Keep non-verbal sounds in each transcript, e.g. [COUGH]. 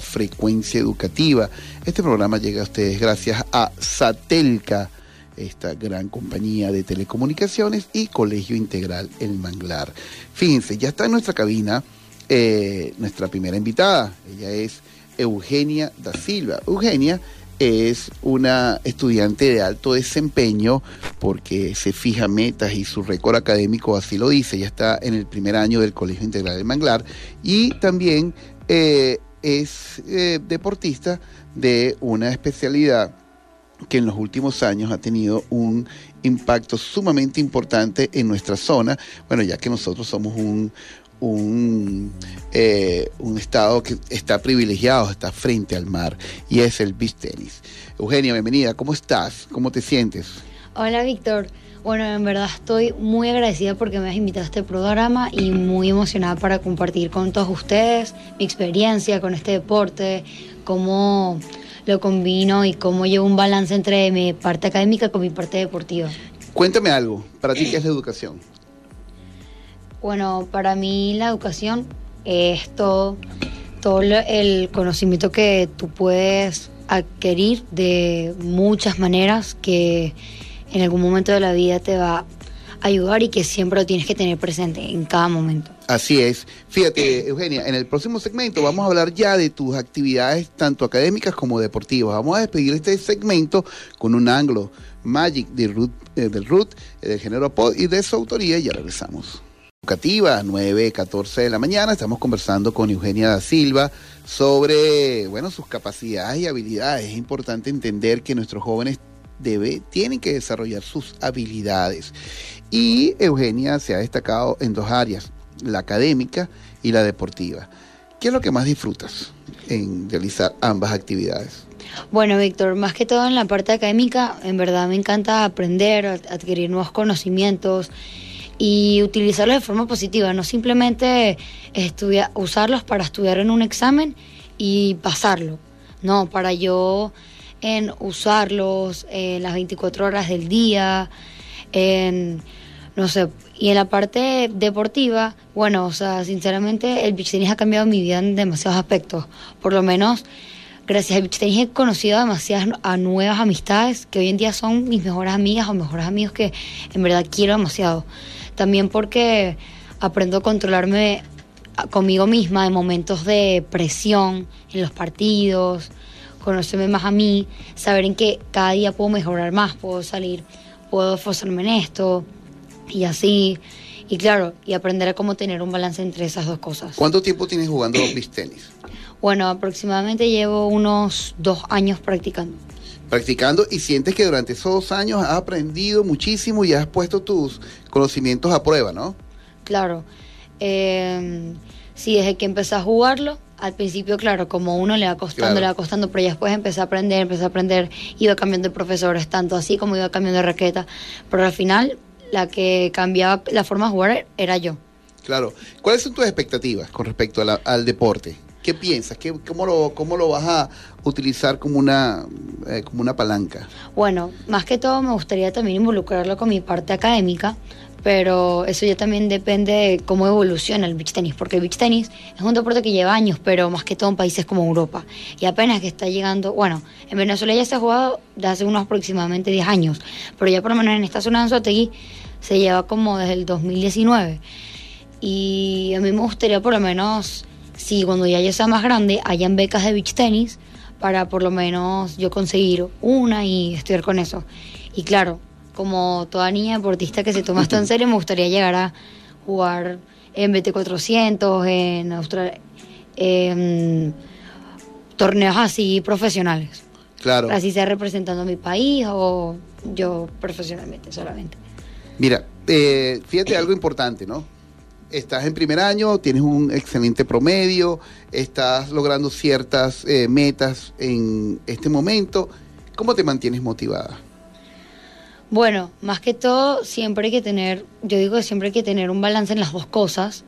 frecuencia educativa. Este programa llega a ustedes gracias a Satelca, esta gran compañía de telecomunicaciones y Colegio Integral El Manglar. Fíjense, ya está en nuestra cabina eh, nuestra primera invitada. Ella es Eugenia da Silva. Eugenia es una estudiante de alto desempeño porque se fija metas y su récord académico así lo dice. Ella está en el primer año del Colegio Integral del Manglar y también eh, es eh, deportista de una especialidad que en los últimos años ha tenido un impacto sumamente importante en nuestra zona, bueno, ya que nosotros somos un, un, eh, un estado que está privilegiado, está frente al mar, y es el beach tenis. Eugenia, bienvenida, ¿cómo estás? ¿Cómo te sientes? Hola, Víctor. Bueno, en verdad estoy muy agradecida porque me has invitado a este programa y muy emocionada para compartir con todos ustedes mi experiencia con este deporte, cómo lo combino y cómo llevo un balance entre mi parte académica con mi parte deportiva. Cuéntame algo, para ti, ¿qué es la educación? Bueno, para mí la educación es todo, todo el conocimiento que tú puedes adquirir de muchas maneras que en algún momento de la vida te va a ayudar y que siempre lo tienes que tener presente en cada momento. Así es. Fíjate, Eugenia, en el próximo segmento vamos a hablar ya de tus actividades tanto académicas como deportivas. Vamos a despedir este segmento con un ángulo Magic de Ruth, eh, del Ruth, eh, del género Pod y de su autoría y ya regresamos. Educativa, 9, 14 de la mañana, estamos conversando con Eugenia da Silva sobre, bueno, sus capacidades y habilidades. Es importante entender que nuestros jóvenes debe, tienen que desarrollar sus habilidades. Y Eugenia se ha destacado en dos áreas, la académica y la deportiva. ¿Qué es lo que más disfrutas en realizar ambas actividades? Bueno, Víctor, más que todo en la parte académica, en verdad me encanta aprender, adquirir nuevos conocimientos y utilizarlos de forma positiva, no simplemente estudiar, usarlos para estudiar en un examen y pasarlo, no, para yo en usarlos en las 24 horas del día, en, no sé, y en la parte deportiva, bueno, o sea, sinceramente el beach ha cambiado mi vida en demasiados aspectos, por lo menos gracias al beach he conocido demasiadas nuevas amistades que hoy en día son mis mejores amigas o mejores amigos que en verdad quiero demasiado. También porque aprendo a controlarme conmigo misma en momentos de presión en los partidos, conocerme más a mí, saber en que cada día puedo mejorar más, puedo salir, puedo esforzarme en esto y así. Y claro, y aprender a cómo tener un balance entre esas dos cosas. ¿Cuánto tiempo tienes jugando [CLEARS THROAT] beach tenis? Bueno, aproximadamente llevo unos dos años practicando. Practicando y sientes que durante esos dos años has aprendido muchísimo y has puesto tus conocimientos a prueba, ¿no? Claro. Eh, sí, desde que empecé a jugarlo, al principio, claro, como uno le va costando, le va costando, pero ya después empecé a aprender, empecé a aprender, iba cambiando de profesores, tanto así como iba cambiando de raqueta, pero al final la que cambiaba la forma de jugar era yo. Claro. ¿Cuáles son tus expectativas con respecto al deporte? ¿Qué piensas? ¿Qué, cómo, lo, ¿Cómo lo vas a utilizar como una, eh, como una palanca? Bueno, más que todo me gustaría también involucrarlo con mi parte académica, pero eso ya también depende de cómo evoluciona el beach tenis, porque el beach tenis es un deporte que lleva años, pero más que todo en países como Europa. Y apenas que está llegando, bueno, en Venezuela ya se ha jugado desde hace unos aproximadamente 10 años, pero ya por lo menos en esta zona de Anzoátegui se lleva como desde el 2019. Y a mí me gustaría por lo menos, si cuando ya yo sea más grande, hayan becas de beach tenis para por lo menos yo conseguir una y estudiar con eso. Y claro, como toda niña deportista que se toma esto en serio, me gustaría llegar a jugar en BT400, en Australia, en torneos así profesionales. Claro. Así sea representando a mi país o yo profesionalmente solamente. Mira, eh, fíjate algo importante, ¿no? Estás en primer año, tienes un excelente promedio, estás logrando ciertas eh, metas en este momento. ¿Cómo te mantienes motivada? Bueno, más que todo, siempre hay que tener, yo digo que siempre hay que tener un balance en las dos cosas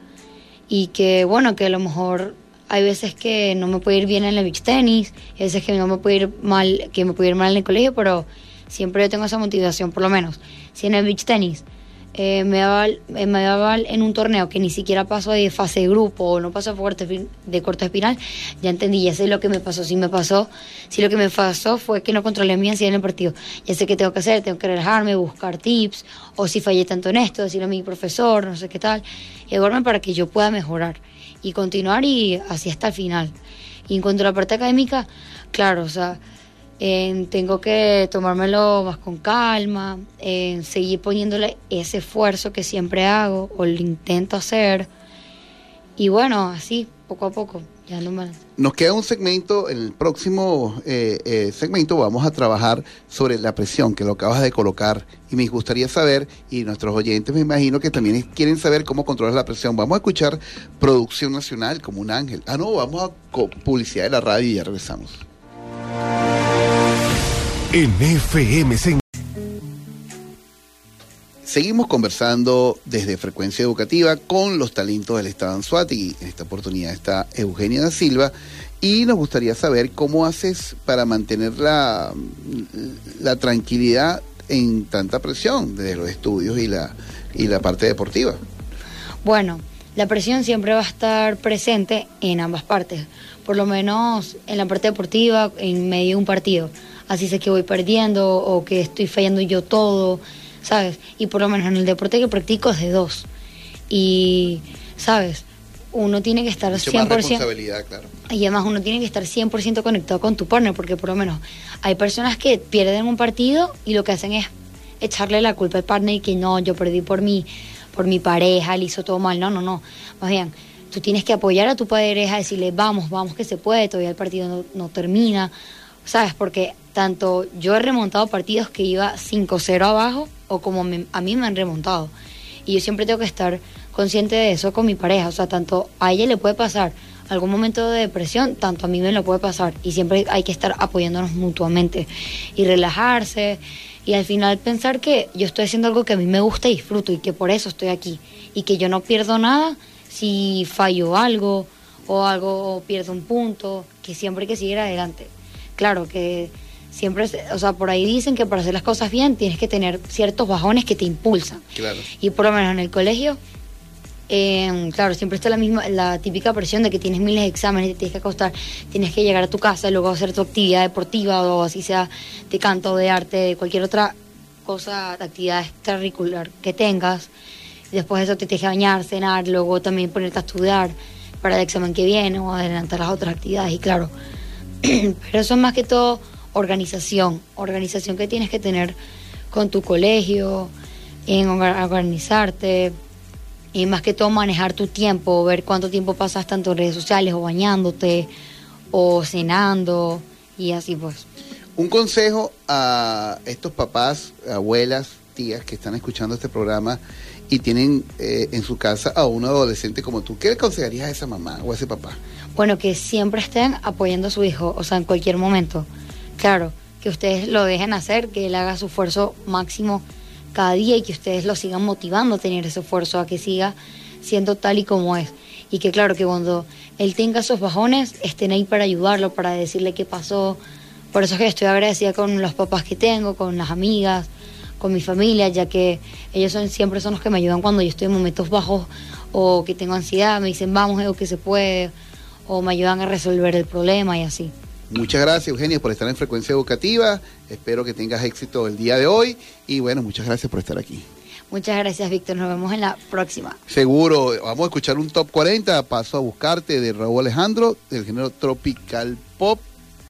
y que, bueno, que a lo mejor hay veces que no me puede ir bien en el beach tenis, hay veces que no me puede ir mal, que me puede ir mal en el colegio, pero siempre yo tengo esa motivación, por lo menos. Si en el beach tenis eh, me, daba, eh, me daba en un torneo que ni siquiera pasó de fase de grupo o no pasó de corte espinal, ya entendí, ya sé lo que me pasó. Si me pasó, si lo que me pasó fue que no controlé mi ansiedad en el partido, ya sé qué tengo que hacer, tengo que relajarme, buscar tips, o si fallé tanto en esto, decirle a mi profesor, no sé qué tal, y para que yo pueda mejorar y continuar y así hasta el final. Y en cuanto a la parte académica, claro, o sea, tengo que tomármelo más con calma, seguir poniéndole ese esfuerzo que siempre hago o lo intento hacer. Y bueno, así, poco a poco. Ya no Nos queda un segmento, en el próximo eh, eh, segmento vamos a trabajar sobre la presión que lo acabas de colocar y me gustaría saber, y nuestros oyentes me imagino que también quieren saber cómo controlar la presión. Vamos a escuchar Producción Nacional como un ángel. Ah, no, vamos a publicidad de la radio y ya regresamos en FM. Seguimos conversando desde Frecuencia Educativa con los talentos del Estado Anzuati. En esta oportunidad está Eugenia da Silva y nos gustaría saber cómo haces para mantener la, la tranquilidad en tanta presión desde los estudios y la, y la parte deportiva. Bueno, la presión siempre va a estar presente en ambas partes, por lo menos en la parte deportiva, en medio de un partido así sé que voy perdiendo o que estoy fallando yo todo, ¿sabes? Y por lo menos en el deporte que practico es de dos. Y, ¿sabes? Uno tiene que estar 100%... responsabilidad, claro. Y además uno tiene que estar 100% conectado con tu partner, porque por lo menos hay personas que pierden un partido y lo que hacen es echarle la culpa al partner y que no, yo perdí por mi, por mi pareja, le hizo todo mal. No, no, no. Más bien, tú tienes que apoyar a tu pareja, decirle, vamos, vamos que se puede, todavía el partido no, no termina. ¿Sabes? Porque tanto yo he remontado partidos que iba 5-0 abajo o como a mí me han remontado. Y yo siempre tengo que estar consciente de eso con mi pareja. O sea, tanto a ella le puede pasar algún momento de depresión, tanto a mí me lo puede pasar. Y siempre hay que estar apoyándonos mutuamente y relajarse. Y al final pensar que yo estoy haciendo algo que a mí me gusta y disfruto y que por eso estoy aquí. Y que yo no pierdo nada si fallo algo o algo pierdo un punto, que siempre hay que seguir adelante. Claro que siempre, o sea, por ahí dicen que para hacer las cosas bien tienes que tener ciertos bajones que te impulsan. Claro. Y por lo menos en el colegio, eh, claro, siempre está la misma, la típica presión de que tienes miles de exámenes, te tienes que acostar, tienes que llegar a tu casa y luego hacer tu actividad deportiva o así sea de canto, de arte, de cualquier otra cosa, de actividad extracurricular que tengas. Después de eso te tienes que bañar, cenar, luego también ponerte a estudiar para el examen que viene o adelantar las otras actividades. Y claro, [CLEARS THROAT] pero eso es más que todo organización, organización que tienes que tener con tu colegio, en organizarte, y más que todo manejar tu tiempo, ver cuánto tiempo pasas tanto en redes sociales o bañándote o cenando y así pues. Un consejo a estos papás, abuelas, tías que están escuchando este programa y tienen eh, en su casa a un adolescente como tú, ¿qué le aconsejarías a esa mamá o a ese papá? Bueno, que siempre estén apoyando a su hijo, o sea, en cualquier momento. Claro, que ustedes lo dejen hacer, que él haga su esfuerzo máximo cada día y que ustedes lo sigan motivando a tener ese esfuerzo, a que siga siendo tal y como es. Y que claro, que cuando él tenga esos bajones, estén ahí para ayudarlo, para decirle qué pasó. Por eso es que estoy agradecida con los papás que tengo, con las amigas, con mi familia, ya que ellos son, siempre son los que me ayudan cuando yo estoy en momentos bajos o que tengo ansiedad, me dicen vamos, o que se puede, o me ayudan a resolver el problema y así. Muchas gracias, Eugenia, por estar en Frecuencia Educativa. Espero que tengas éxito el día de hoy. Y bueno, muchas gracias por estar aquí. Muchas gracias, Víctor. Nos vemos en la próxima. Seguro. Vamos a escuchar un top 40. Paso a buscarte de Raúl Alejandro, del género Tropical Pop.